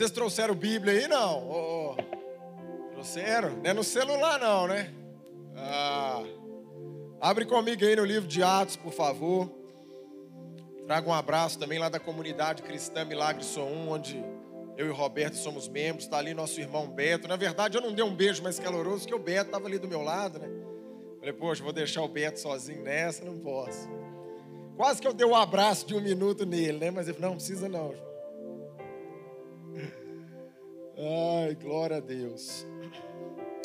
Vocês trouxeram Bíblia aí, não? Oh, trouxeram? Não é no celular, não, né? Ah, abre comigo aí no livro de Atos, por favor. Traga um abraço também lá da comunidade cristã Milagre Sou Um, onde eu e Roberto somos membros. Está ali nosso irmão Beto. Na verdade, eu não dei um beijo mais caloroso, porque o Beto estava ali do meu lado, né? Falei, poxa, vou deixar o Beto sozinho nessa, não posso. Quase que eu dei um abraço de um minuto nele, né? Mas ele falou, não, precisa não. Ai, glória a Deus.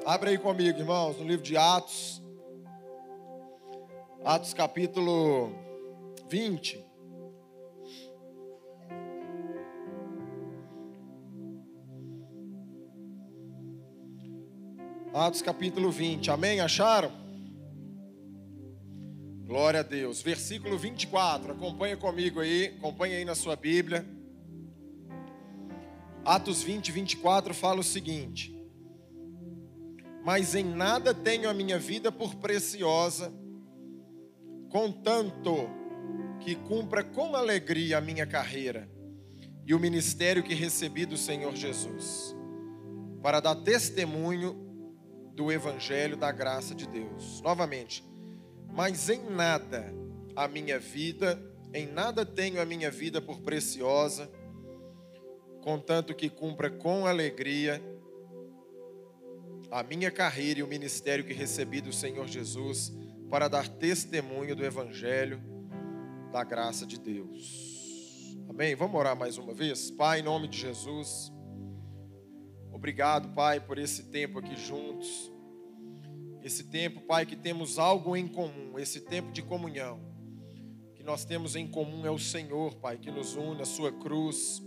Abre aí comigo, irmãos, no livro de Atos. Atos capítulo 20. Atos capítulo 20. Amém? Acharam? Glória a Deus. Versículo 24. Acompanha comigo aí, acompanha aí na sua Bíblia. Atos 20, 24 fala o seguinte: Mas em nada tenho a minha vida por preciosa, contanto que cumpra com alegria a minha carreira e o ministério que recebi do Senhor Jesus, para dar testemunho do Evangelho da graça de Deus. Novamente, mas em nada a minha vida, em nada tenho a minha vida por preciosa, contanto que cumpra com alegria a minha carreira e o ministério que recebi do Senhor Jesus para dar testemunho do Evangelho da graça de Deus. Amém? Vamos orar mais uma vez? Pai, em nome de Jesus, obrigado, Pai, por esse tempo aqui juntos. Esse tempo, Pai, que temos algo em comum, esse tempo de comunhão. Que nós temos em comum é o Senhor, Pai, que nos une, a Sua cruz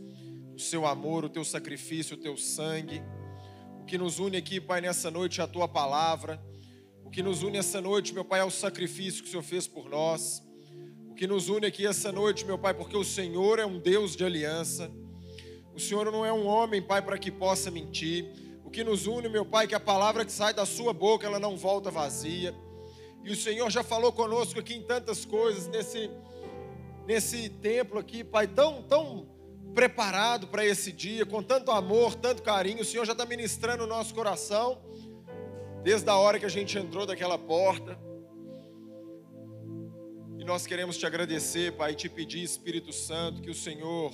o seu amor, o teu sacrifício, o teu sangue. O que nos une aqui, Pai, nessa noite é a tua palavra. O que nos une essa noite, meu Pai, é o sacrifício que o Senhor fez por nós. O que nos une aqui essa noite, meu Pai, porque o Senhor é um Deus de aliança. O Senhor não é um homem, Pai, para que possa mentir. O que nos une, meu Pai, é que a palavra que sai da sua boca, ela não volta vazia. E o Senhor já falou conosco aqui em tantas coisas nesse nesse templo aqui, Pai, tão tão preparado para esse dia, com tanto amor, tanto carinho. O Senhor já está ministrando o nosso coração, desde a hora que a gente entrou daquela porta. E nós queremos te agradecer, Pai, e te pedir, Espírito Santo, que o Senhor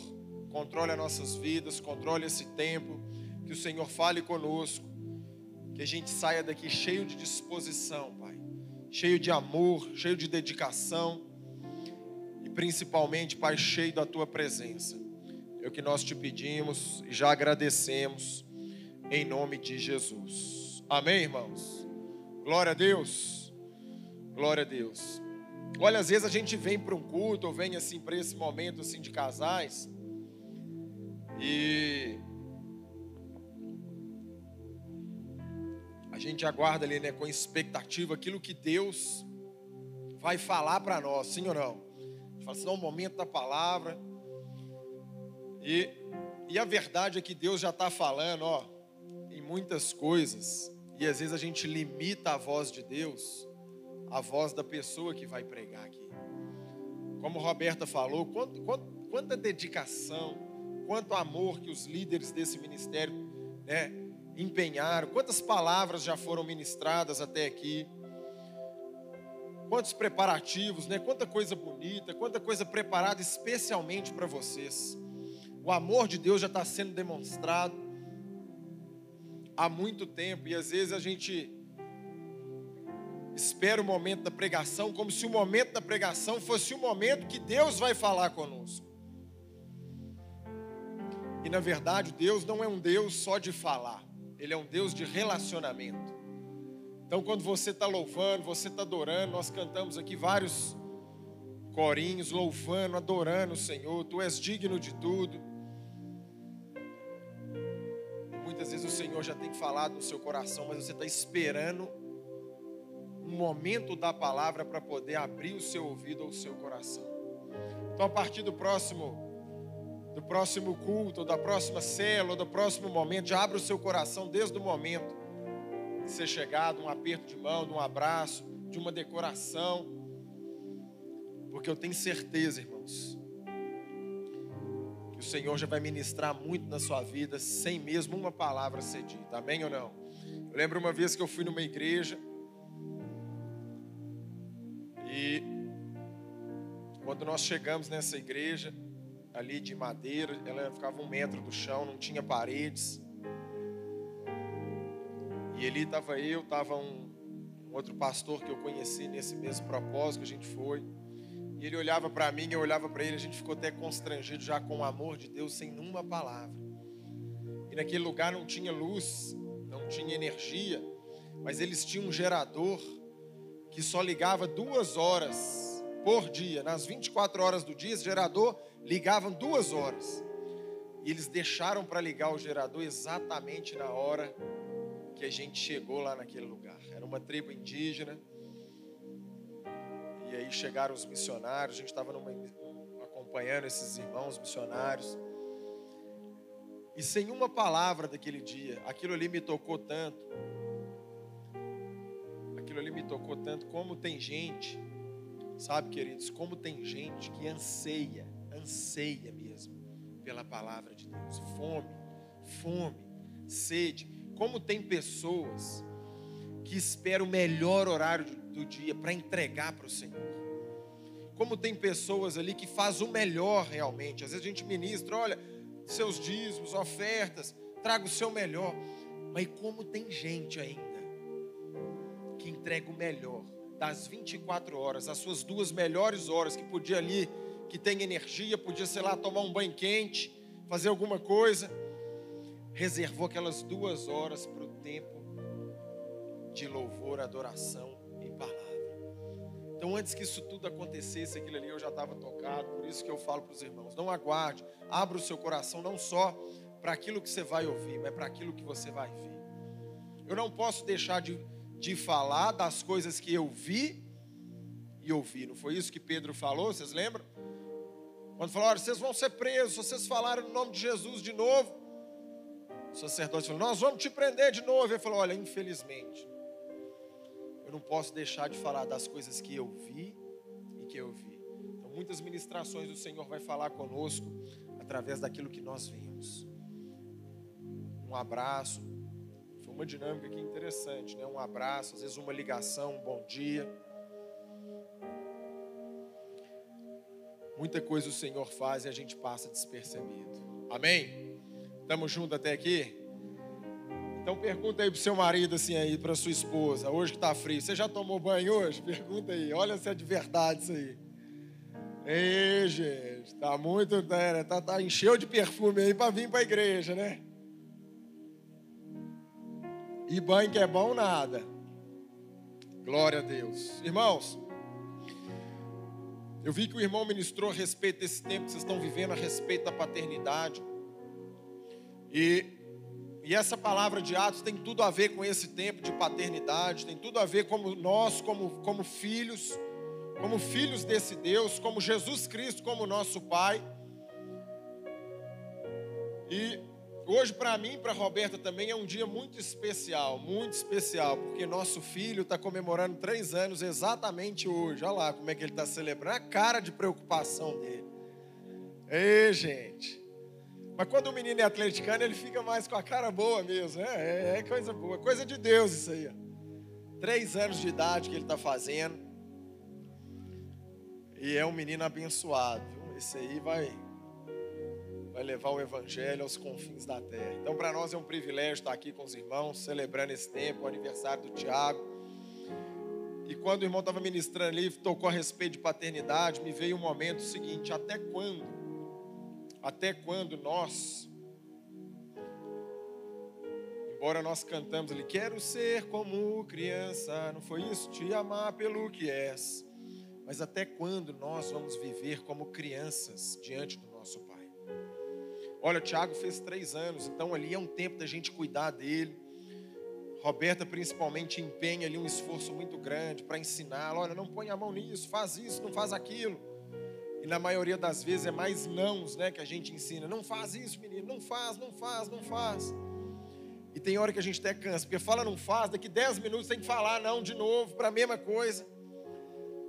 controle as nossas vidas, controle esse tempo, que o Senhor fale conosco, que a gente saia daqui cheio de disposição, Pai, cheio de amor, cheio de dedicação e principalmente, Pai, cheio da tua presença. É o que nós te pedimos e já agradecemos em nome de Jesus. Amém, irmãos? Glória a Deus. Glória a Deus. Olha, às vezes a gente vem para um culto ou vem assim para esse momento assim de casais e a gente aguarda ali, né, com expectativa aquilo que Deus vai falar para nós, sim ou não? Fala assim, não, o momento da palavra. E, e a verdade é que Deus já está falando, ó, em muitas coisas, e às vezes a gente limita a voz de Deus, a voz da pessoa que vai pregar aqui. Como Roberta falou, quanto, quanto, quanta dedicação, quanto amor que os líderes desse ministério né, empenharam, quantas palavras já foram ministradas até aqui, quantos preparativos, né, quanta coisa bonita, quanta coisa preparada especialmente para vocês. O amor de Deus já está sendo demonstrado há muito tempo e às vezes a gente espera o momento da pregação como se o momento da pregação fosse o momento que Deus vai falar conosco. E na verdade, Deus não é um Deus só de falar, Ele é um Deus de relacionamento. Então, quando você está louvando, você está adorando, nós cantamos aqui vários corinhos, louvando, adorando o Senhor, Tu és digno de tudo. Senhor já tem falado no seu coração, mas você está esperando um momento da palavra para poder abrir o seu ouvido ou o seu coração. Então, a partir do próximo do próximo culto, da próxima célula, do próximo momento, já abra o seu coração desde o momento de ser chegado, um aperto de mão, de um abraço, de uma decoração. Porque eu tenho certeza, irmãos, o Senhor já vai ministrar muito na sua vida sem mesmo uma palavra ser dita. Amém ou não? Eu lembro uma vez que eu fui numa igreja e quando nós chegamos nessa igreja, ali de madeira, ela ficava um metro do chão, não tinha paredes. E ali estava eu, estava um, um, outro pastor que eu conheci nesse mesmo propósito que a gente foi. Ele olhava para mim, eu olhava para ele, a gente ficou até constrangido já com o amor de Deus, sem nenhuma palavra. E naquele lugar não tinha luz, não tinha energia, mas eles tinham um gerador que só ligava duas horas por dia, nas 24 horas do dia, esse gerador ligavam duas horas. E eles deixaram para ligar o gerador exatamente na hora que a gente chegou lá naquele lugar. Era uma tribo indígena. E aí chegaram os missionários, a gente estava acompanhando esses irmãos missionários. E sem uma palavra daquele dia, aquilo ali me tocou tanto. Aquilo ali me tocou tanto. Como tem gente, sabe, queridos, como tem gente que anseia anseia mesmo pela palavra de Deus. Fome, fome, sede. Como tem pessoas que esperam o melhor horário do dia para entregar para o Senhor. Como tem pessoas ali que faz o melhor realmente. Às vezes a gente ministra, olha, seus dízimos, ofertas, traga o seu melhor. Mas como tem gente ainda que entrega o melhor das 24 horas, as suas duas melhores horas que podia ali que tem energia, podia, sei lá, tomar um banho quente, fazer alguma coisa. Reservou aquelas duas horas para o tempo de louvor, adoração. Então, antes que isso tudo acontecesse, aquilo ali eu já estava tocado, por isso que eu falo para os irmãos: não aguarde, abra o seu coração não só para aquilo que você vai ouvir, mas para aquilo que você vai ver. Eu não posso deixar de, de falar das coisas que eu vi e ouvi. Não foi isso que Pedro falou? Vocês lembram? Quando falaram, vocês vão ser presos, vocês falaram no nome de Jesus de novo. O sacerdote falou, nós vamos te prender de novo. Ele falou, olha, infelizmente, eu não posso deixar de falar das coisas que eu vi e que eu vi. Então, muitas ministrações do Senhor vai falar conosco através daquilo que nós vimos. Um abraço. Foi uma dinâmica aqui interessante, né? Um abraço, às vezes uma ligação, um bom dia. Muita coisa o Senhor faz e a gente passa despercebido. Amém? Estamos juntos até aqui? Então pergunta aí pro seu marido assim aí, para sua esposa, hoje que tá frio, você já tomou banho hoje? Pergunta aí, olha se é de verdade isso aí. Ei, gente, tá muito, né, tá, tá encheu de perfume aí para vir para a igreja, né? E banho que é bom nada. Glória a Deus. Irmãos, eu vi que o irmão ministrou a respeito desse tempo que vocês estão vivendo, a respeito da paternidade. E, e essa palavra de Atos tem tudo a ver com esse tempo de paternidade, tem tudo a ver como nós, como, como filhos, como filhos desse Deus, como Jesus Cristo, como nosso Pai. E Hoje, para mim para Roberta também, é um dia muito especial, muito especial, porque nosso filho está comemorando três anos exatamente hoje. Olha lá como é que ele está celebrando, a cara de preocupação dele. Ei, gente. Mas quando o menino é atleticano, ele fica mais com a cara boa mesmo. É, é, é coisa boa, coisa de Deus isso aí. Três anos de idade que ele está fazendo. E é um menino abençoado. Esse aí vai vai levar o Evangelho aos confins da terra. Então, para nós é um privilégio estar aqui com os irmãos, celebrando esse tempo, o aniversário do Tiago. E quando o irmão estava ministrando ali, tocou a respeito de paternidade, me veio um momento seguinte: até quando? Até quando nós, embora nós cantamos ali, quero ser como criança, não foi isso? Te amar pelo que és. Mas até quando nós vamos viver como crianças diante do nosso Pai? Olha, o Tiago fez três anos, então ali é um tempo da gente cuidar dele. Roberta, principalmente, empenha ali um esforço muito grande para ensinar. Olha, não põe a mão nisso, faz isso, não faz aquilo. E na maioria das vezes é mais nãos né, que a gente ensina. Não faz isso, menino, não faz, não faz, não faz. E tem hora que a gente até cansa, porque fala não faz, daqui 10 minutos tem que falar não de novo, para a mesma coisa.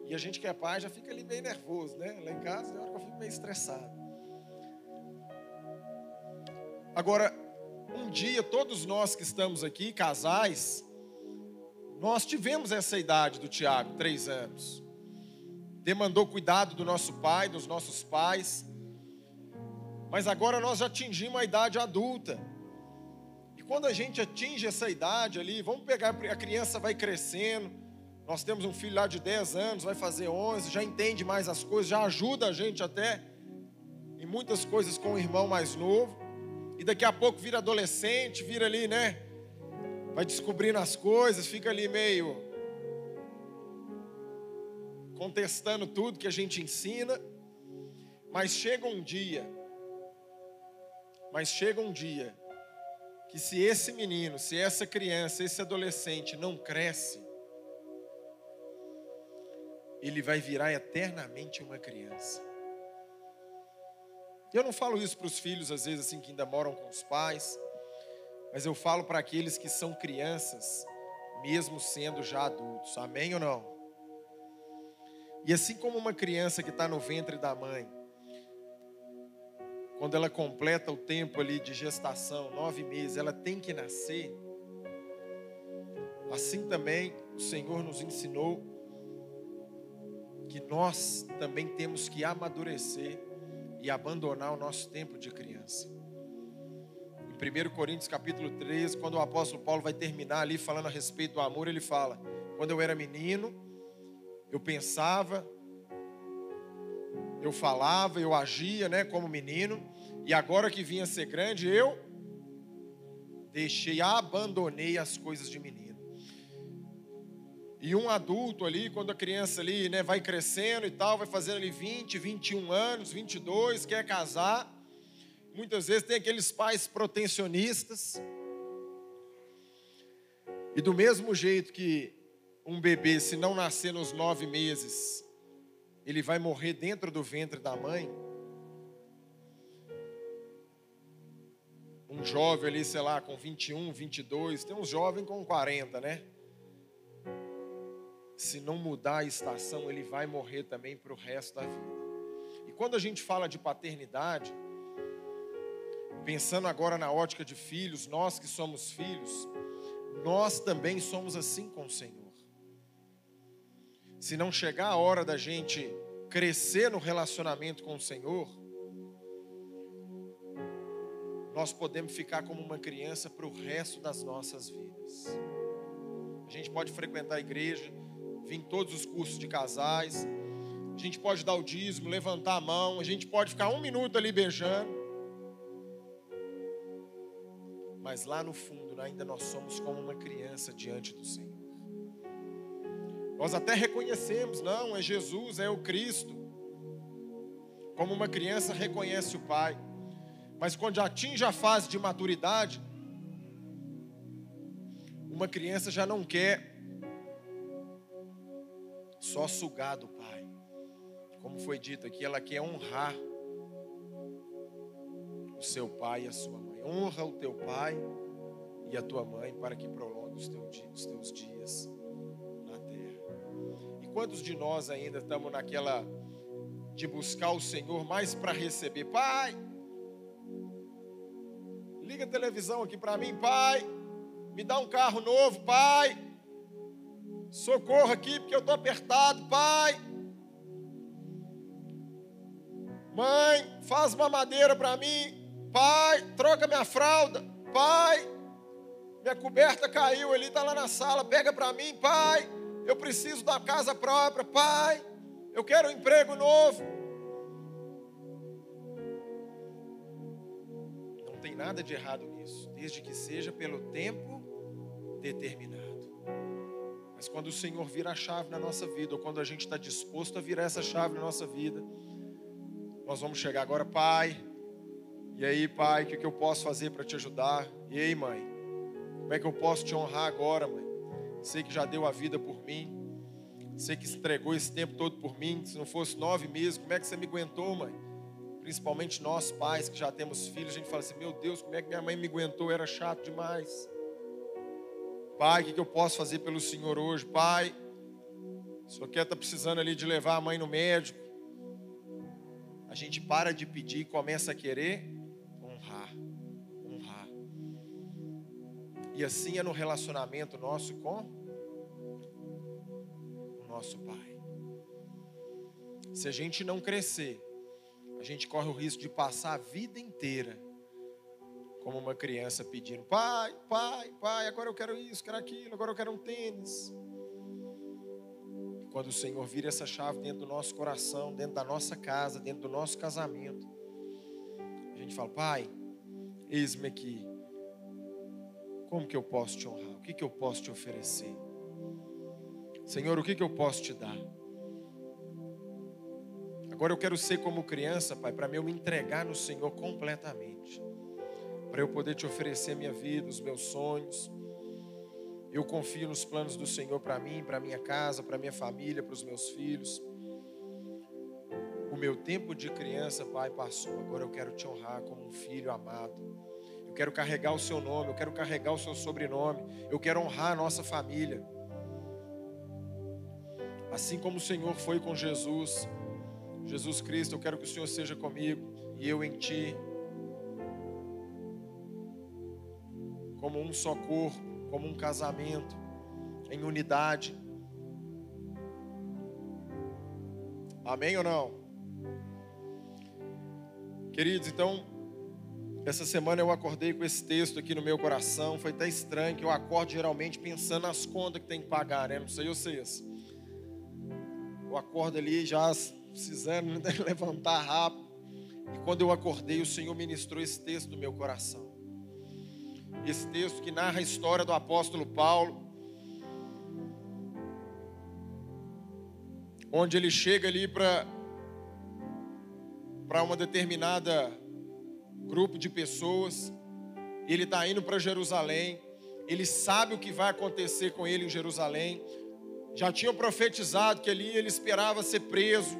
E a gente que é pai já fica ali meio nervoso, né? Lá em casa tem hora que eu fico meio estressado. Agora, um dia, todos nós que estamos aqui, casais, nós tivemos essa idade do Tiago, três anos. Demandou cuidado do nosso pai, dos nossos pais. Mas agora nós já atingimos a idade adulta quando a gente atinge essa idade ali, vamos pegar, a criança vai crescendo. Nós temos um filho lá de 10 anos, vai fazer 11, já entende mais as coisas, já ajuda a gente até em muitas coisas com o irmão mais novo. E daqui a pouco vira adolescente, vira ali, né? Vai descobrindo as coisas, fica ali meio contestando tudo que a gente ensina. Mas chega um dia, mas chega um dia que se esse menino, se essa criança, esse adolescente não cresce, ele vai virar eternamente uma criança. Eu não falo isso para os filhos, às vezes, assim, que ainda moram com os pais, mas eu falo para aqueles que são crianças, mesmo sendo já adultos. Amém ou não? E assim como uma criança que está no ventre da mãe, quando ela completa o tempo ali de gestação, nove meses, ela tem que nascer. Assim também o Senhor nos ensinou que nós também temos que amadurecer e abandonar o nosso tempo de criança. Em 1 Coríntios capítulo 13, quando o apóstolo Paulo vai terminar ali falando a respeito do amor, ele fala: Quando eu era menino, eu pensava, eu falava, eu agia, né, como menino, e agora que vinha ser grande, eu deixei, abandonei as coisas de menino. E um adulto ali, quando a criança ali, né, vai crescendo e tal, vai fazendo ali 20, 21 anos, 22, quer casar, muitas vezes tem aqueles pais protecionistas. E do mesmo jeito que um bebê, se não nascer nos nove meses, ele vai morrer dentro do ventre da mãe. Um jovem ali, sei lá, com 21, 22, tem um jovem com 40, né? Se não mudar a estação, ele vai morrer também para o resto da vida. E quando a gente fala de paternidade, pensando agora na ótica de filhos, nós que somos filhos, nós também somos assim com o Senhor se não chegar a hora da gente crescer no relacionamento com o Senhor, nós podemos ficar como uma criança para o resto das nossas vidas. A gente pode frequentar a igreja, vir em todos os cursos de casais, a gente pode dar o dízimo, levantar a mão, a gente pode ficar um minuto ali beijando, mas lá no fundo ainda nós somos como uma criança diante do Senhor. Nós até reconhecemos, não, é Jesus, é o Cristo. Como uma criança reconhece o Pai. Mas quando atinge a fase de maturidade, uma criança já não quer só sugar do Pai. Como foi dito aqui, ela quer honrar o seu pai e a sua mãe. Honra o teu pai e a tua mãe para que prolongue os teus dias Quantos de nós ainda estamos naquela de buscar o Senhor mais para receber? Pai, liga a televisão aqui para mim, pai. Me dá um carro novo, pai. Socorro aqui porque eu estou apertado, pai. Mãe, faz uma madeira para mim. Pai, troca minha fralda. Pai, minha coberta caiu ali, está lá na sala. Pega para mim, pai eu preciso da casa própria, pai, eu quero um emprego novo. Não tem nada de errado nisso, desde que seja pelo tempo determinado. Mas quando o Senhor vira a chave na nossa vida, ou quando a gente está disposto a virar essa chave na nossa vida, nós vamos chegar agora, Pai, E aí, pai, o que eu posso fazer para te ajudar? E aí, mãe, como é que eu posso te honrar agora, mãe? Sei que já deu a vida por mim. Sei que entregou esse tempo todo por mim. Se não fosse nove meses, como é que você me aguentou, mãe? Principalmente nós pais que já temos filhos, a gente fala assim: Meu Deus, como é que minha mãe me aguentou? Era chato demais. Pai, o que eu posso fazer pelo Senhor hoje? Pai, o senhor quer estar tá precisando ali de levar a mãe no médico. A gente para de pedir e começa a querer E assim é no relacionamento nosso com o nosso Pai. Se a gente não crescer, a gente corre o risco de passar a vida inteira como uma criança pedindo: pai, pai, pai, agora eu quero isso, quero aquilo, agora eu quero um tênis. Quando o Senhor vira essa chave dentro do nosso coração, dentro da nossa casa, dentro do nosso casamento, a gente fala: pai, eis-me aqui. Como que eu posso te honrar? O que, que eu posso te oferecer? Senhor, o que, que eu posso te dar? Agora eu quero ser como criança, Pai, para eu me entregar no Senhor completamente para eu poder te oferecer minha vida, os meus sonhos. Eu confio nos planos do Senhor para mim, para minha casa, para minha família, para os meus filhos. O meu tempo de criança, Pai, passou. Agora eu quero te honrar como um filho amado. Quero carregar o seu nome, eu quero carregar o seu sobrenome. Eu quero honrar a nossa família. Assim como o Senhor foi com Jesus, Jesus Cristo, eu quero que o Senhor seja comigo e eu em ti. como um só corpo, como um casamento, em unidade. Amém ou não? Queridos, então, essa semana eu acordei com esse texto aqui no meu coração. Foi até estranho que eu acordo geralmente pensando nas contas que tem que pagar, né? Não sei vocês. Eu acordo ali já precisando levantar rápido. E quando eu acordei, o Senhor ministrou esse texto no meu coração esse texto que narra a história do apóstolo Paulo, onde ele chega ali para para uma determinada grupo de pessoas, ele está indo para Jerusalém, ele sabe o que vai acontecer com ele em Jerusalém, já tinham profetizado que ali ele esperava ser preso,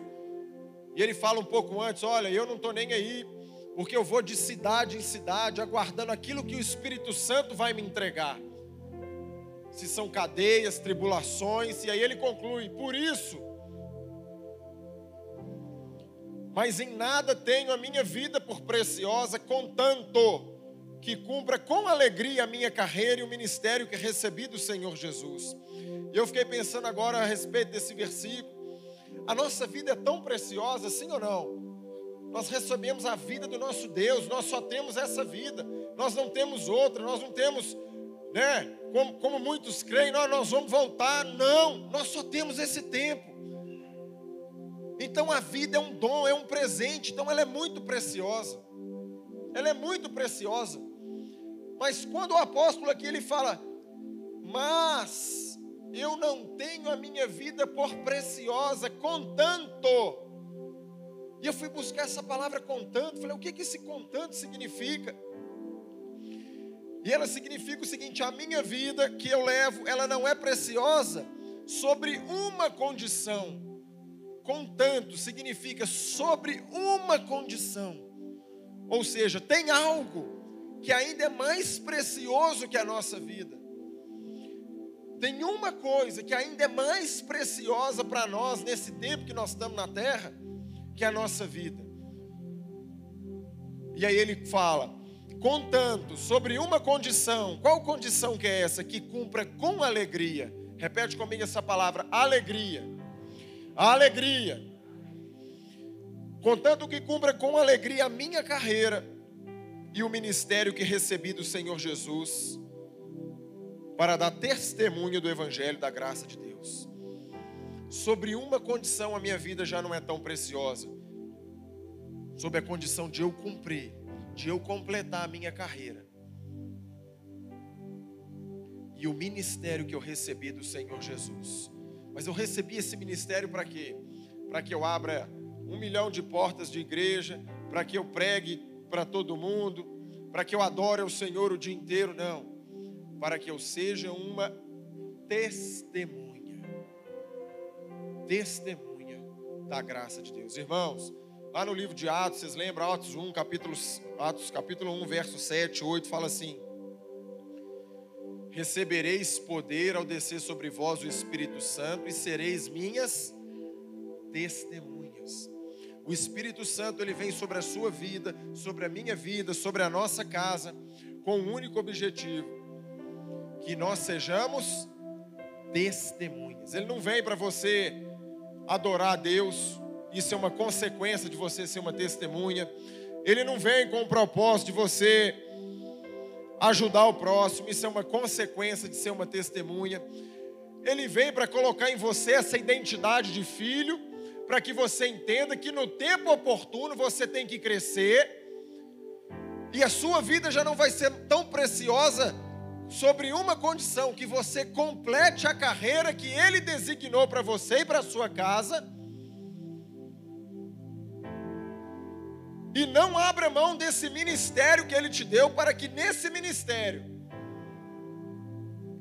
e ele fala um pouco antes: Olha, eu não estou nem aí porque eu vou de cidade em cidade aguardando aquilo que o Espírito Santo vai me entregar. Se são cadeias, tribulações, e aí ele conclui: por isso, mas em nada tenho a minha vida por preciosa, contanto que cumpra com alegria a minha carreira e o ministério que recebi do Senhor Jesus. Eu fiquei pensando agora a respeito desse versículo. A nossa vida é tão preciosa, sim ou não? Nós recebemos a vida do nosso Deus, nós só temos essa vida, nós não temos outra, nós não temos, né? Como, como muitos creem, nós, nós vamos voltar. Não, nós só temos esse tempo. Então a vida é um dom, é um presente, então ela é muito preciosa. Ela é muito preciosa. Mas quando o apóstolo aqui ele fala, mas eu não tenho a minha vida por preciosa, contanto e eu fui buscar essa palavra contando, falei, o que, que esse contando significa? E ela significa o seguinte: a minha vida que eu levo, ela não é preciosa sobre uma condição. Contanto significa sobre uma condição. Ou seja, tem algo que ainda é mais precioso que a nossa vida. Tem uma coisa que ainda é mais preciosa para nós nesse tempo que nós estamos na terra, que é a nossa vida. E aí ele fala: contanto sobre uma condição, qual condição que é essa? Que cumpra com alegria. Repete comigo essa palavra: alegria. Alegria. Contanto que cumpra com alegria a minha carreira e o ministério que recebi do Senhor Jesus, para dar testemunho do Evangelho da graça de Deus sobre uma condição a minha vida já não é tão preciosa. Sobre a condição de eu cumprir, de eu completar a minha carreira. E o ministério que eu recebi do Senhor Jesus. Mas eu recebi esse ministério para quê? Para que eu abra um milhão de portas de igreja, para que eu pregue para todo mundo, para que eu adore o Senhor o dia inteiro, não. Para que eu seja uma testemunha. Testemunha da graça de Deus. Irmãos, lá no livro de Atos, vocês lembram? Atos 1, capítulo, Atos capítulo 1, verso 7, 8, fala assim: Recebereis poder ao descer sobre vós o Espírito Santo e sereis minhas testemunhas. O Espírito Santo ele vem sobre a sua vida, sobre a minha vida, sobre a nossa casa, com um único objetivo: que nós sejamos testemunhas. Ele não vem para você adorar a Deus, isso é uma consequência de você ser uma testemunha. Ele não vem com o propósito de você ajudar o próximo, isso é uma consequência de ser uma testemunha. Ele vem para colocar em você essa identidade de filho para que você entenda que no tempo oportuno você tem que crescer e a sua vida já não vai ser tão preciosa sobre uma condição que você complete a carreira que ele designou para você e para sua casa. E não abra mão desse ministério que ele te deu para que nesse ministério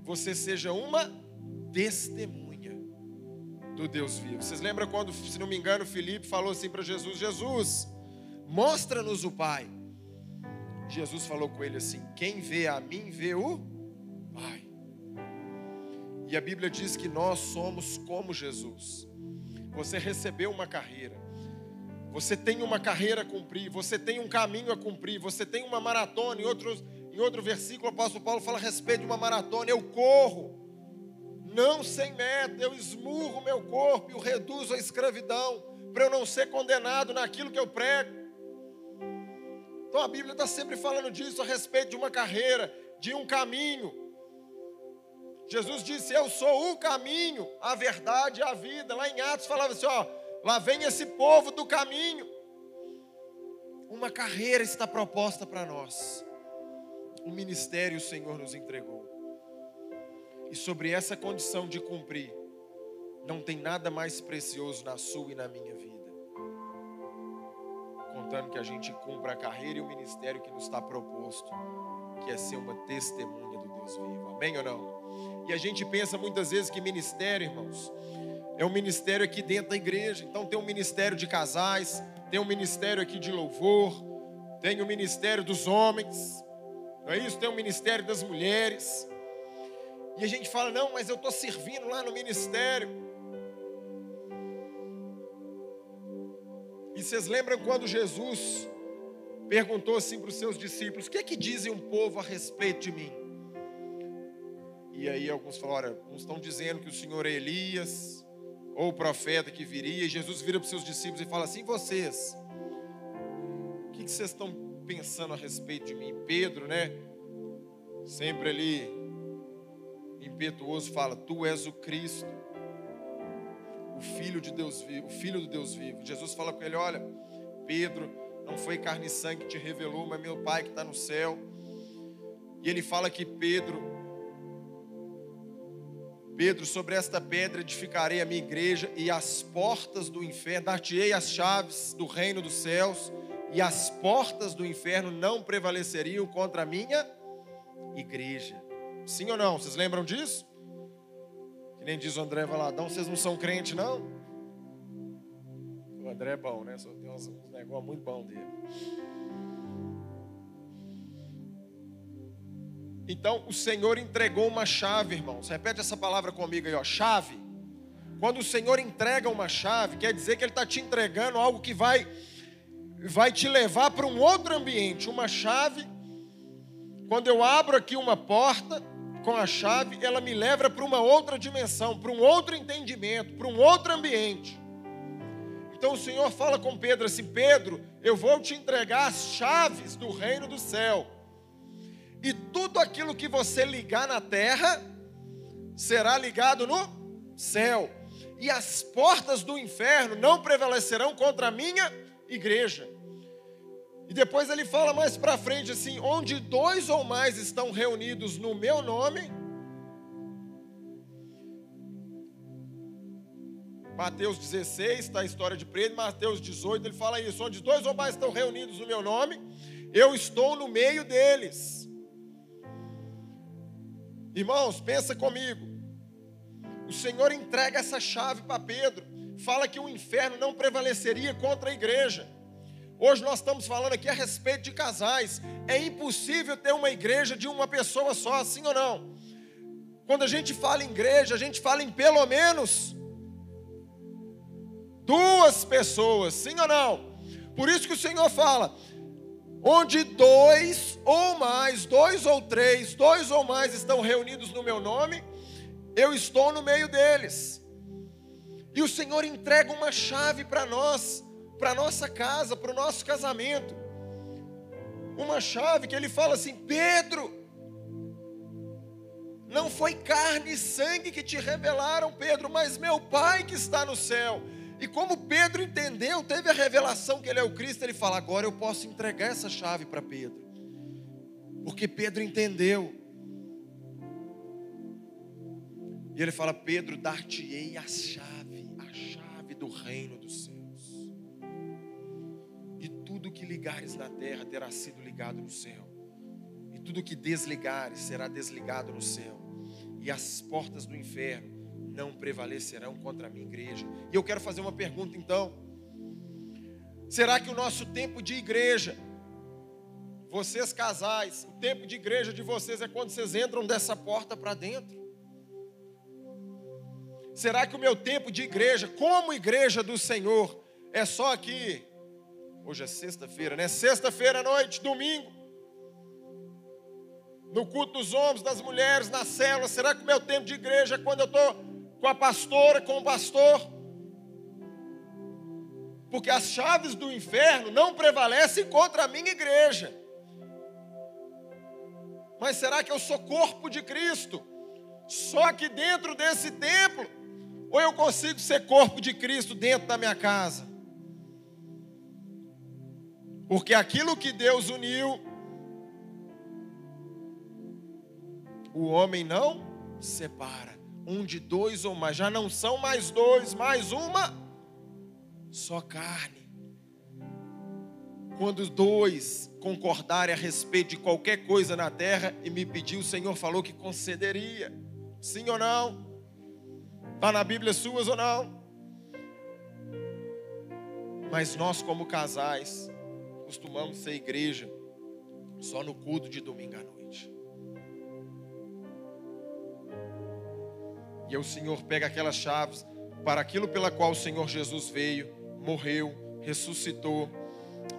você seja uma testemunha do Deus vivo. Vocês lembram quando, se não me engano, Filipe falou assim para Jesus: Jesus, mostra-nos o Pai. Jesus falou com ele assim: Quem vê a mim, vê o Pai. E a Bíblia diz que nós somos como Jesus. Você recebeu uma carreira, você tem uma carreira a cumprir, você tem um caminho a cumprir, você tem uma maratona. Em, outros, em outro versículo, o apóstolo Paulo fala a respeito de uma maratona: Eu corro não sem meta, eu esmurro meu corpo e o reduzo à escravidão, para eu não ser condenado naquilo que eu prego. Então a Bíblia está sempre falando disso a respeito de uma carreira, de um caminho. Jesus disse: Eu sou o caminho, a verdade e a vida. Lá em Atos falava assim: Ó, lá vem esse povo do caminho. Uma carreira está proposta para nós. Um ministério o Senhor nos entregou. E sobre essa condição de cumprir, não tem nada mais precioso na sua e na minha vida. Contando que a gente cumpra a carreira e o ministério que nos está proposto, que é ser uma testemunha do Deus vivo. Amém ou não? E a gente pensa muitas vezes que ministério, irmãos, é um ministério aqui dentro da igreja. Então tem um ministério de casais, tem um ministério aqui de louvor, tem o um ministério dos homens, não é isso? Tem o um ministério das mulheres. E a gente fala, não, mas eu estou servindo lá no ministério. E vocês lembram quando Jesus perguntou assim para os seus discípulos: O que é que dizem um povo a respeito de mim? E aí alguns falaram: olha, uns estão dizendo que o Senhor é Elias, ou o profeta que viria. E Jesus vira para os seus discípulos e fala assim: vocês, o que, que vocês estão pensando a respeito de mim? Pedro, né? Sempre ali impetuoso fala: Tu és o Cristo, o Filho de Deus vivo, o Filho do Deus vivo. Jesus fala com ele: Olha, Pedro, não foi carne e sangue que te revelou, mas meu Pai que está no céu. E ele fala que Pedro, Pedro, sobre esta pedra edificarei a minha igreja, e as portas do inferno, dar-te-ei as chaves do reino dos céus, e as portas do inferno não prevaleceriam contra a minha igreja. Sim ou não? Vocês lembram disso? Que nem diz o André Valadão, vocês não são crente, não? O André é bom, né? Só tem uns, negócios muito bons dele. Então, o Senhor entregou uma chave, irmãos. Repete essa palavra comigo aí, ó. Chave. Quando o Senhor entrega uma chave, quer dizer que Ele está te entregando algo que vai, vai te levar para um outro ambiente. Uma chave. Quando eu abro aqui uma porta, com a chave, ela me leva para uma outra dimensão, para um outro entendimento, para um outro ambiente. Então o Senhor fala com Pedro assim: Pedro, eu vou te entregar as chaves do reino do céu. E tudo aquilo que você ligar na terra será ligado no céu. E as portas do inferno não prevalecerão contra a minha igreja. E depois ele fala mais para frente assim: onde dois ou mais estão reunidos no meu nome, Mateus 16, está a história de Pedro, Mateus 18, ele fala isso: onde dois ou mais estão reunidos no meu nome, eu estou no meio deles. Irmãos, pensa comigo. O Senhor entrega essa chave para Pedro, fala que o inferno não prevaleceria contra a igreja. Hoje nós estamos falando aqui a respeito de casais. É impossível ter uma igreja de uma pessoa só, sim ou não? Quando a gente fala em igreja, a gente fala em pelo menos duas pessoas, sim ou não? Por isso que o Senhor fala: onde dois ou mais, dois ou três, dois ou mais estão reunidos no meu nome, eu estou no meio deles. E o Senhor entrega uma chave para nós, para nossa casa, para o nosso casamento. Uma chave que ele fala assim: Pedro, não foi carne e sangue que te revelaram, Pedro, mas meu Pai que está no céu. E como Pedro entendeu, teve a revelação que ele é o Cristo, ele fala: agora eu posso entregar essa chave para Pedro. Porque Pedro entendeu. E ele fala: Pedro, dar-te-ei a chave, a chave do reino dos céus. E tudo que ligares na terra terá sido ligado no céu. E tudo que desligares será desligado no céu. E as portas do inferno não prevalecerão contra a minha igreja. E eu quero fazer uma pergunta então. Será que o nosso tempo de igreja, vocês casais, o tempo de igreja de vocês é quando vocês entram dessa porta para dentro? Será que o meu tempo de igreja, como igreja do Senhor, é só aqui? Hoje é sexta-feira, né? Sexta-feira à noite, domingo. No culto dos homens, das mulheres, na célula. Será que o meu tempo de igreja é quando eu estou com a pastora, com o pastor. Porque as chaves do inferno não prevalecem contra a minha igreja. Mas será que eu sou corpo de Cristo? Só que dentro desse templo? Ou eu consigo ser corpo de Cristo dentro da minha casa? Porque aquilo que Deus uniu, o homem não separa um de dois ou mais, já não são mais dois, mais uma só carne. Quando dois concordarem a respeito de qualquer coisa na terra e me pedir, o Senhor falou que concederia. Sim ou não? Está na Bíblia suas ou não? Mas nós, como casais, costumamos ser igreja só no culto de domingo à noite. E o Senhor pega aquelas chaves para aquilo pela qual o Senhor Jesus veio, morreu, ressuscitou.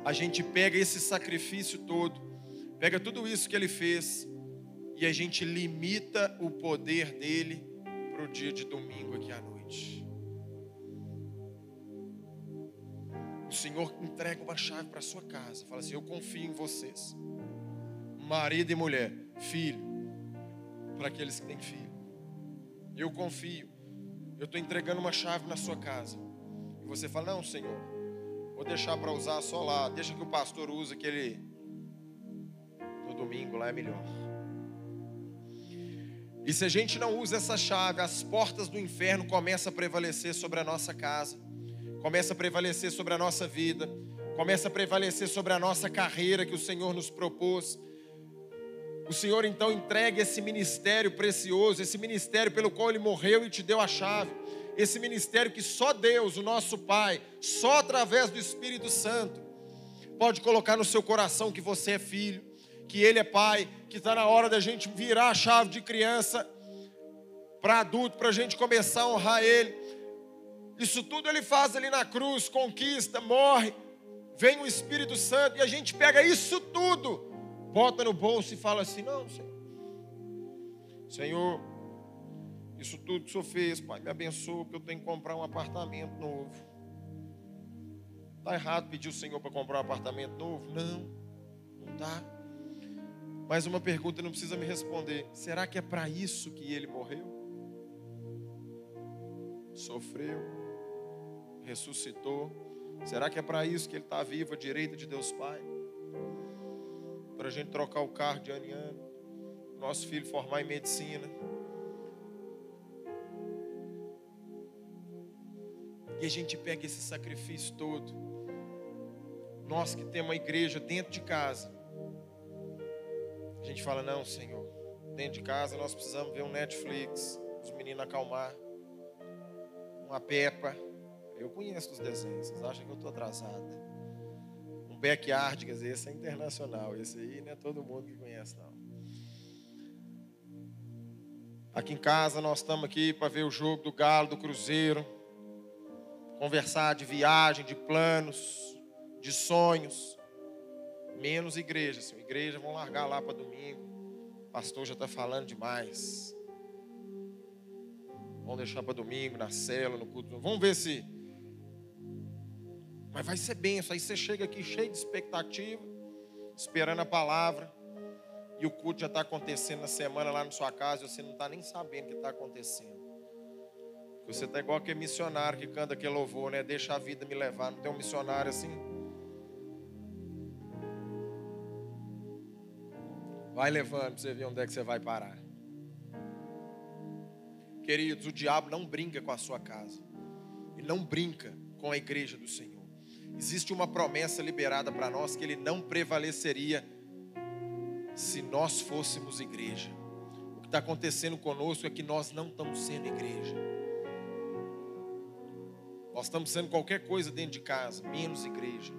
A gente pega esse sacrifício todo, pega tudo isso que ele fez e a gente limita o poder dele para o dia de domingo aqui à noite. O Senhor entrega uma chave para a sua casa, fala assim: Eu confio em vocês, marido e mulher, filho, para aqueles que têm filho. Eu confio. Eu estou entregando uma chave na sua casa. E você fala: Não, Senhor, vou deixar para usar só lá. Deixa que o pastor use aquele. No domingo lá é melhor. E se a gente não usa essa chave, as portas do inferno começam a prevalecer sobre a nossa casa, começa a prevalecer sobre a nossa vida, começa a prevalecer sobre a nossa carreira que o Senhor nos propôs. O Senhor então entrega esse ministério precioso, esse ministério pelo qual Ele morreu e te deu a chave. Esse ministério que só Deus, o nosso Pai, só através do Espírito Santo, pode colocar no seu coração que você é filho, que Ele é Pai, que está na hora da gente virar a chave de criança para adulto, para a gente começar a honrar Ele. Isso tudo Ele faz ali na cruz, conquista, morre, vem o Espírito Santo e a gente pega isso tudo bota no bolso e fala assim: Não, Senhor, Senhor, isso tudo que o Senhor fez, Pai, me abençoa, porque eu tenho que comprar um apartamento novo. Está errado pedir o Senhor para comprar um apartamento novo? Não, não está. Mais uma pergunta, não precisa me responder. Será que é para isso que ele morreu? Sofreu, ressuscitou. Será que é para isso que ele está vivo à direita de Deus Pai? para a gente trocar o carro de ano em ano, nosso filho formar em medicina. E a gente pega esse sacrifício todo. Nós que temos uma igreja dentro de casa. A gente fala, não, Senhor, dentro de casa nós precisamos ver um Netflix, os meninos acalmar, uma Peppa. Eu conheço os desenhos, vocês acham que eu estou atrasado. Um backyard, quer dizer, esse é internacional. Esse aí não é todo mundo que conhece, não. Aqui em casa nós estamos aqui para ver o jogo do Galo, do Cruzeiro, conversar de viagem, de planos, de sonhos. Menos igreja, assim. Igreja vão largar lá para domingo. O pastor já está falando demais. Vamos deixar para domingo, na cela, no culto. Vamos ver se. Mas vai ser benção. Aí você chega aqui cheio de expectativa, esperando a palavra e o culto já está acontecendo na semana lá na sua casa e você não está nem sabendo o que está acontecendo. Você está igual aquele missionário que canta aquele louvor, né? Deixa a vida me levar. Não tem um missionário assim? Vai levando para você ver onde é que você vai parar. Queridos, o diabo não brinca com a sua casa. Ele não brinca com a igreja do Senhor. Existe uma promessa liberada para nós que ele não prevaleceria se nós fôssemos igreja. O que está acontecendo conosco é que nós não estamos sendo igreja. Nós estamos sendo qualquer coisa dentro de casa, menos igreja.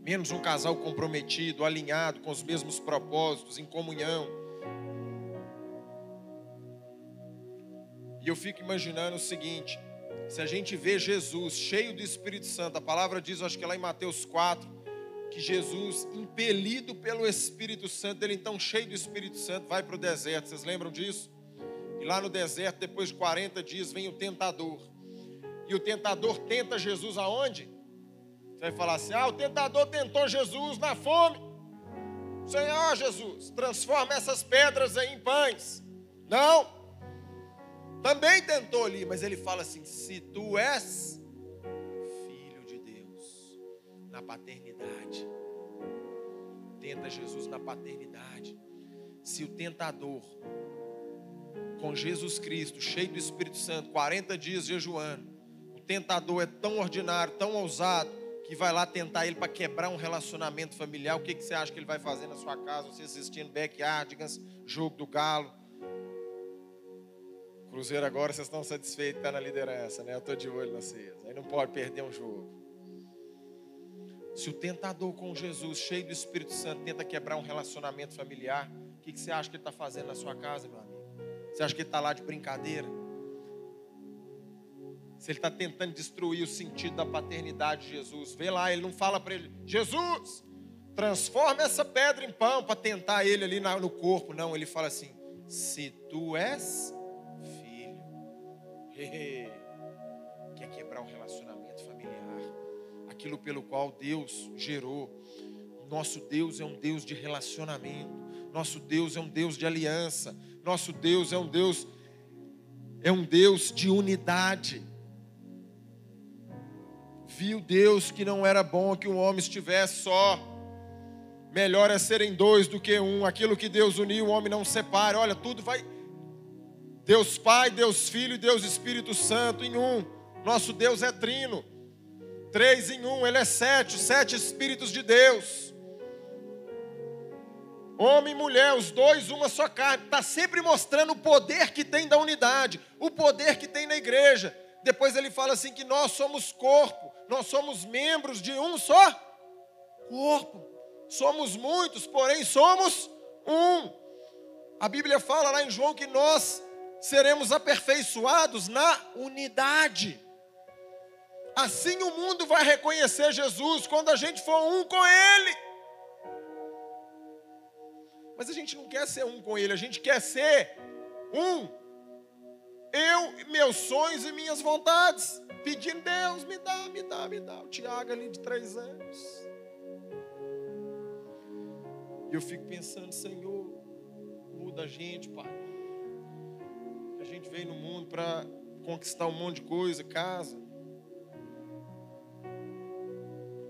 Menos um casal comprometido, alinhado com os mesmos propósitos, em comunhão. E eu fico imaginando o seguinte: se a gente vê Jesus cheio do Espírito Santo, a palavra diz, acho que é lá em Mateus 4, que Jesus, impelido pelo Espírito Santo, ele então cheio do Espírito Santo, vai para o deserto. Vocês lembram disso? E lá no deserto, depois de 40 dias, vem o tentador. E o tentador tenta Jesus aonde? Você vai falar assim: ah, o tentador tentou Jesus na fome. Senhor Jesus, transforma essas pedras em pães. Não. Também tentou ali, mas ele fala assim: se tu és filho de Deus, na paternidade. Tenta Jesus na paternidade. Se o tentador, com Jesus Cristo, cheio do Espírito Santo, 40 dias jejuando, tentador é tão ordinário, tão ousado, que vai lá tentar ele para quebrar um relacionamento familiar, o que, que você acha que ele vai fazer na sua casa? Você assistindo Backyardigans, jogo do Galo. Cruzeiro agora, vocês estão satisfeitos, está na liderança, né? Eu estou de olho na vocês. Aí não pode perder um jogo. Se o tentador com Jesus, cheio do Espírito Santo, tenta quebrar um relacionamento familiar, o que, que você acha que ele está fazendo na sua casa, meu amigo? Você acha que ele está lá de brincadeira? Se ele está tentando destruir o sentido da paternidade de Jesus, vê lá, ele não fala para ele, Jesus, transforma essa pedra em pão para tentar ele ali no corpo. Não, ele fala assim: se tu és filho, quer quebrar um relacionamento aquilo pelo qual Deus gerou. Nosso Deus é um Deus de relacionamento. Nosso Deus é um Deus de aliança. Nosso Deus é um Deus é um Deus de unidade. Viu Deus que não era bom que um homem estivesse só. Melhor é serem dois do que um. Aquilo que Deus uniu, o homem não separa. Olha, tudo vai. Deus Pai, Deus Filho e Deus Espírito Santo em um. Nosso Deus é trino. Três em um, ele é sete, sete Espíritos de Deus. Homem e mulher, os dois, uma só carne. Está sempre mostrando o poder que tem da unidade, o poder que tem na igreja. Depois ele fala assim: que nós somos corpo, nós somos membros de um só corpo. Somos muitos, porém somos um. A Bíblia fala lá em João que nós seremos aperfeiçoados na unidade. Assim o mundo vai reconhecer Jesus quando a gente for um com Ele. Mas a gente não quer ser um com Ele, a gente quer ser um. Eu, meus sonhos e minhas vontades. Pedindo, Deus, me dá, me dá, me dá. O Tiago ali de três anos. E eu fico pensando, Senhor, muda a gente, Pai. A gente veio no mundo para conquistar um monte de coisa, casa,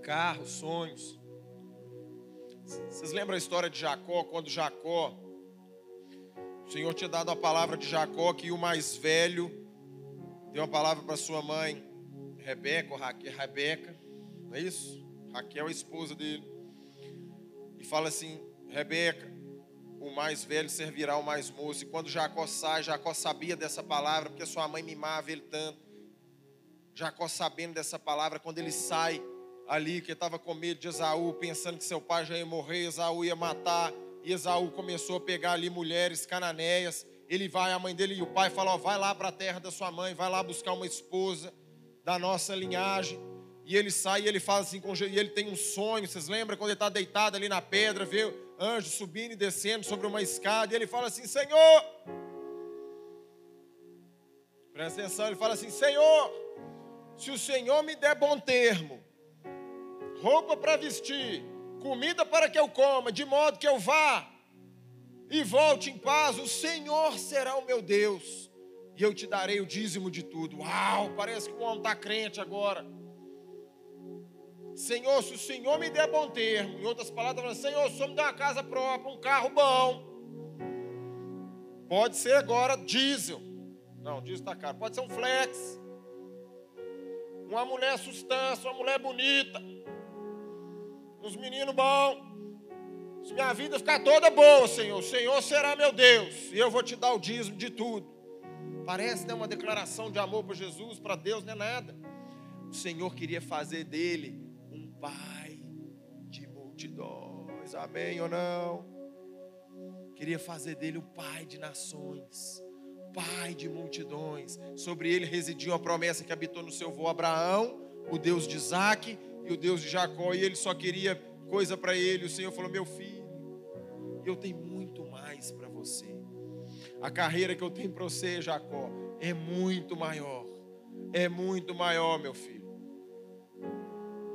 carros, sonhos. Vocês lembram a história de Jacó, quando Jacó, Senhor tinha dado a palavra de Jacó que o mais velho deu a palavra para sua mãe, Rebeca, Rebeca, não é isso? Raquel é a esposa dele. E fala assim: Rebeca, o mais velho servirá ao mais moço. E quando Jacó sai, Jacó sabia dessa palavra, porque sua mãe mimava ele tanto. Jacó sabendo dessa palavra, quando ele sai ali, que estava com medo de Esaú, pensando que seu pai já ia morrer, Esaú ia matar, e Esaú começou a pegar ali mulheres cananeias. Ele vai, a mãe dele e o pai falam: vai lá para a terra da sua mãe, vai lá buscar uma esposa da nossa linhagem. E ele sai e ele faz assim, e ele tem um sonho. Vocês lembram quando ele está deitado ali na pedra, vê anjo subindo e descendo sobre uma escada, e ele fala assim: Senhor, presta atenção, ele fala assim: Senhor, se o Senhor me der bom termo, roupa para vestir, comida para que eu coma, de modo que eu vá e volte em paz, o Senhor será o meu Deus, e eu te darei o dízimo de tudo. Uau, parece que o homem está crente agora. Senhor, se o Senhor me der bom termo, em outras palavras, Senhor, se o me der uma casa própria, um carro bom, pode ser agora diesel. Não, diesel está caro. Pode ser um flex. Uma mulher sustância, uma mulher bonita. Uns meninos bons. Se minha vida ficar toda boa, Senhor, o Senhor será meu Deus. E eu vou te dar o dízimo de tudo. Parece né, uma declaração de amor para Jesus, para Deus, não é nada. O Senhor queria fazer dele pai de multidões. Amém ou não? Queria fazer dele o pai de nações, pai de multidões. Sobre ele residia uma promessa que habitou no seu avô Abraão, o Deus de Isaac e o Deus de Jacó. E ele só queria coisa para ele. O Senhor falou: Meu filho, eu tenho muito mais para você. A carreira que eu tenho para você, Jacó, é muito maior. É muito maior, meu filho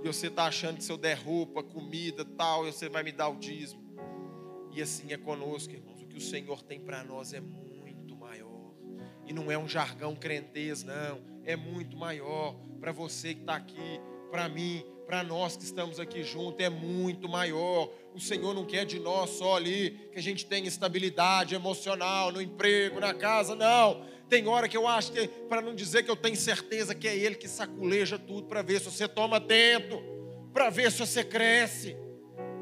e você está achando que se eu der roupa, comida, tal, você vai me dar o dízimo. E assim é conosco, irmãos. O que o Senhor tem para nós é muito maior. E não é um jargão crentez, não. É muito maior. Para você que está aqui, para mim, para nós que estamos aqui juntos, é muito maior. O Senhor não quer de nós só ali que a gente tenha estabilidade emocional, no emprego, na casa, não. Tem hora que eu acho que, para não dizer que eu tenho certeza que é Ele que saculeja tudo para ver se você toma atento, para ver se você cresce,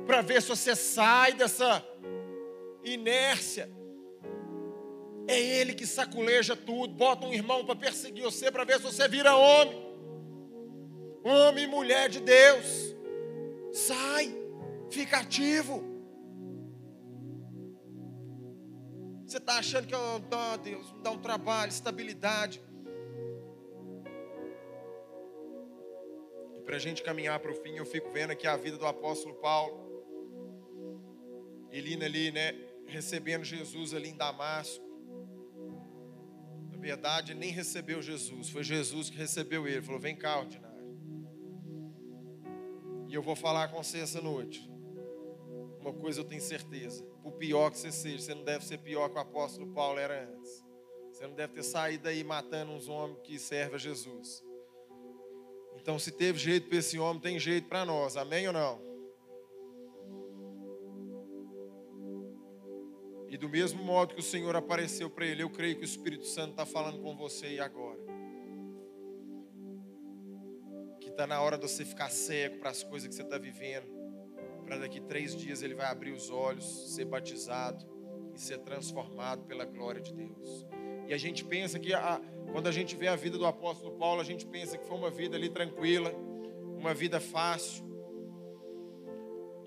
para ver se você sai dessa inércia. É Ele que saculeja tudo, bota um irmão para perseguir você, para ver se você vira homem, homem e mulher de Deus. Sai, fica ativo. Você está achando que, oh, Deus, me dá um trabalho, estabilidade. E para a gente caminhar para o fim, eu fico vendo aqui a vida do apóstolo Paulo. Ele indo ali, né, recebendo Jesus ali em Damasco. Na verdade, nem recebeu Jesus, foi Jesus que recebeu ele. Falou: Vem cá, ordinário. E eu vou falar com você essa noite. Uma coisa eu tenho certeza: por pior que você seja, você não deve ser pior que o apóstolo Paulo era antes. Você não deve ter saído aí matando uns homens que servem a Jesus. Então, se teve jeito para esse homem, tem jeito para nós. Amém ou não? E do mesmo modo que o Senhor apareceu para ele, eu creio que o Espírito Santo está falando com você agora. Está na hora de você ficar cego para as coisas que você está vivendo para daqui três dias ele vai abrir os olhos, ser batizado e ser transformado pela glória de Deus. E a gente pensa que, a, quando a gente vê a vida do apóstolo Paulo, a gente pensa que foi uma vida ali tranquila, uma vida fácil.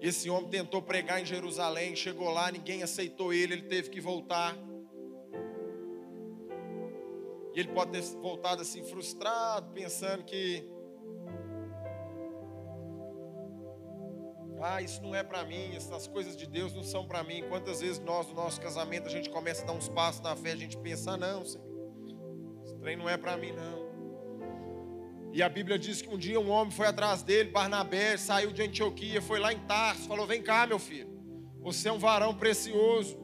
Esse homem tentou pregar em Jerusalém, chegou lá, ninguém aceitou ele, ele teve que voltar. E ele pode ter voltado assim frustrado, pensando que Ah, isso não é para mim, essas coisas de Deus não são para mim. Quantas vezes nós, no nosso casamento, a gente começa a dar uns passos na fé, a gente pensa, ah, não, Senhor, esse trem não é para mim, não. E a Bíblia diz que um dia um homem foi atrás dele, Barnabé, saiu de Antioquia, foi lá em Tarso, falou: Vem cá, meu filho, você é um varão precioso.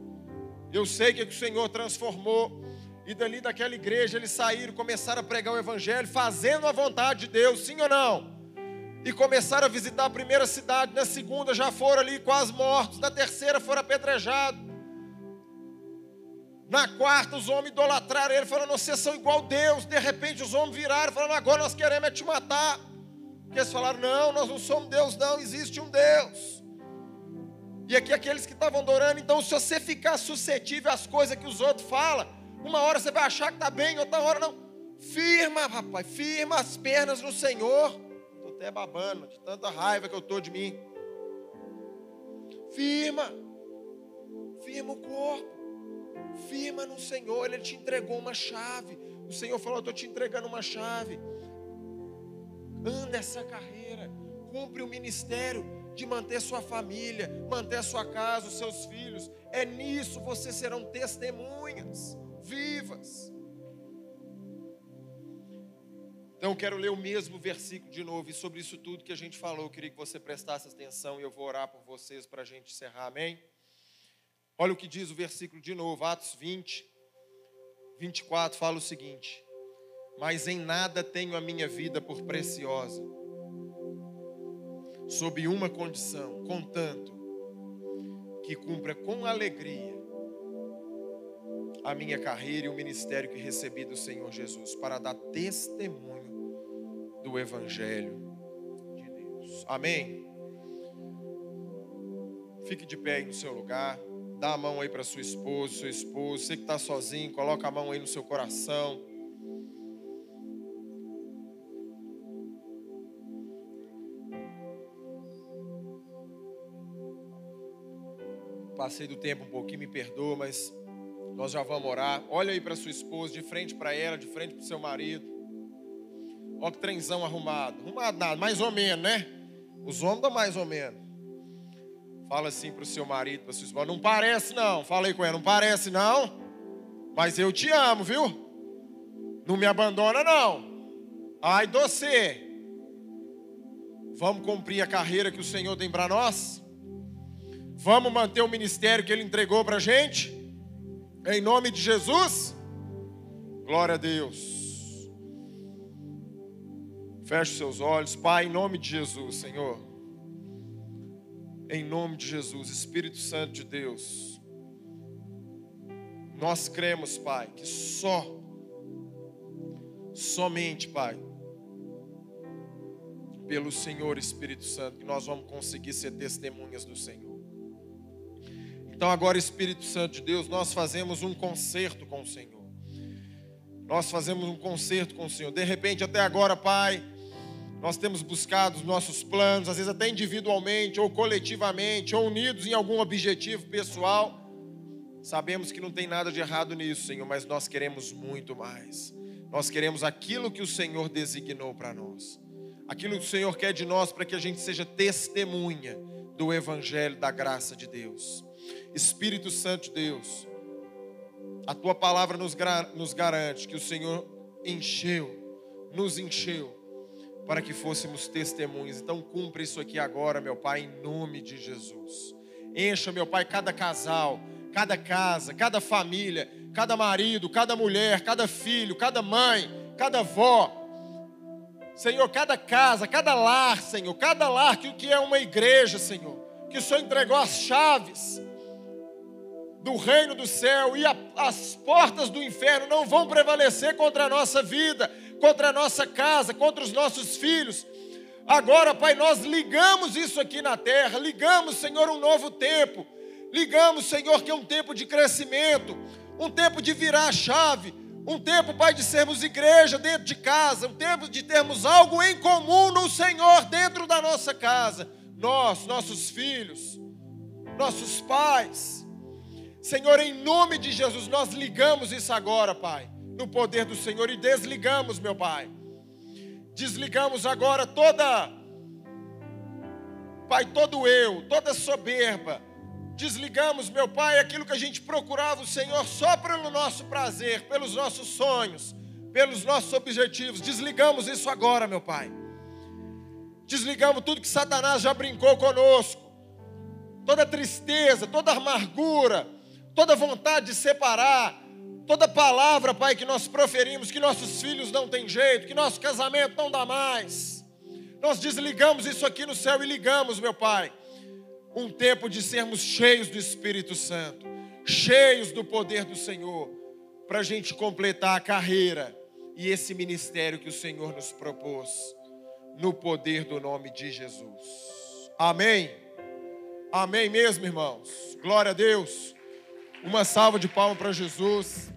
Eu sei que, que o Senhor transformou. E dali daquela igreja eles saíram, começaram a pregar o Evangelho, fazendo a vontade de Deus, sim ou não? E começaram a visitar a primeira cidade, na segunda já foram ali quase mortos, na terceira foram apedrejados. Na quarta, os homens idolatraram ele, falando: vocês são igual Deus. De repente, os homens viraram, falando: agora nós queremos é te matar. Porque eles falaram: não, nós não somos Deus, não, existe um Deus. E aqui, aqueles que estavam adorando, então, se você ficar suscetível às coisas que os outros falam, uma hora você vai achar que está bem, outra hora não. Firma, rapaz, firma as pernas no Senhor. Até babando, de tanta raiva que eu estou de mim. Firma, firma o corpo. Firma no Senhor, Ele te entregou uma chave. O Senhor falou: estou te entregando uma chave. Anda essa carreira, cumpre o ministério de manter sua família, manter sua casa, os seus filhos. É nisso vocês serão testemunhas vivas. Então quero ler o mesmo versículo de novo, e sobre isso tudo que a gente falou, eu queria que você prestasse atenção e eu vou orar por vocês para a gente encerrar, amém? Olha o que diz o versículo de novo, Atos 20, 24, fala o seguinte: Mas em nada tenho a minha vida por preciosa, sob uma condição, contanto que cumpra com alegria a minha carreira e o ministério que recebi do Senhor Jesus, para dar testemunho do Evangelho de Deus. Amém? Fique de pé aí no seu lugar. Dá a mão aí para sua esposa, seu esposo. Você que está sozinho, coloca a mão aí no seu coração. Passei do tempo um pouquinho, me perdoa, mas nós já vamos orar. Olha aí para sua esposa, de frente para ela, de frente para o seu marido. Olha que trenzão arrumado. Arrumado nada, mais ou menos, né? Os homens dão mais ou menos. Fala assim para o seu marido, para sua esposa. Não parece não. Fala aí com ela, não parece não. Mas eu te amo, viu? Não me abandona não. Ai, você. Vamos cumprir a carreira que o Senhor tem para nós? Vamos manter o ministério que Ele entregou para a gente? Em nome de Jesus? Glória a Deus. Feche seus olhos, Pai, em nome de Jesus, Senhor. Em nome de Jesus, Espírito Santo de Deus. Nós cremos, Pai, que só, somente, Pai, pelo Senhor Espírito Santo, que nós vamos conseguir ser testemunhas do Senhor. Então, agora, Espírito Santo de Deus, nós fazemos um concerto com o Senhor. Nós fazemos um concerto com o Senhor. De repente, até agora, Pai nós temos buscado os nossos planos, às vezes até individualmente, ou coletivamente, ou unidos em algum objetivo pessoal. Sabemos que não tem nada de errado nisso, Senhor, mas nós queremos muito mais. Nós queremos aquilo que o Senhor designou para nós. Aquilo que o Senhor quer de nós para que a gente seja testemunha do Evangelho da graça de Deus. Espírito Santo de Deus, a tua palavra nos, nos garante que o Senhor encheu, nos encheu para que fôssemos testemunhas. Então, cumpra isso aqui agora, meu Pai, em nome de Jesus. Encha, meu Pai, cada casal, cada casa, cada família, cada marido, cada mulher, cada filho, cada mãe, cada avó. Senhor, cada casa, cada lar, Senhor, cada lar que, que é uma igreja, Senhor, que o Senhor entregou as chaves do reino do céu e a, as portas do inferno não vão prevalecer contra a nossa vida contra a nossa casa, contra os nossos filhos. Agora, Pai, nós ligamos isso aqui na terra, ligamos, Senhor, um novo tempo. Ligamos, Senhor, que é um tempo de crescimento, um tempo de virar a chave, um tempo, Pai, de sermos igreja dentro de casa, um tempo de termos algo em comum no Senhor dentro da nossa casa. Nós, nossos filhos, nossos pais. Senhor, em nome de Jesus, nós ligamos isso agora, Pai no poder do Senhor e desligamos, meu Pai. Desligamos agora toda, Pai, todo eu, toda soberba. Desligamos, meu Pai, aquilo que a gente procurava o Senhor só pelo nosso prazer, pelos nossos sonhos, pelos nossos objetivos. Desligamos isso agora, meu Pai. Desligamos tudo que Satanás já brincou conosco. Toda tristeza, toda amargura, toda vontade de separar, Toda palavra, Pai, que nós proferimos, que nossos filhos não têm jeito, que nosso casamento não dá mais. Nós desligamos isso aqui no céu e ligamos, meu Pai, um tempo de sermos cheios do Espírito Santo, cheios do poder do Senhor, para a gente completar a carreira e esse ministério que o Senhor nos propôs, no poder do nome de Jesus. Amém. Amém mesmo, irmãos. Glória a Deus. Uma salva de palmas para Jesus.